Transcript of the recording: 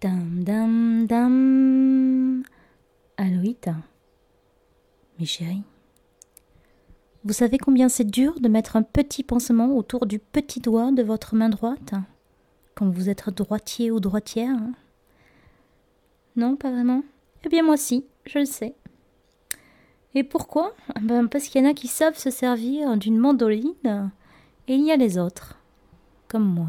Dam dam dam. Aloïta. Mes chéris. Vous savez combien c'est dur de mettre un petit pansement autour du petit doigt de votre main droite quand vous êtes droitier ou droitière hein? Non, pas vraiment? Eh bien moi si, je le sais. Et pourquoi? Eh ben, Parce qu'il y en a qui savent se servir d'une mandoline et il y a les autres, comme moi.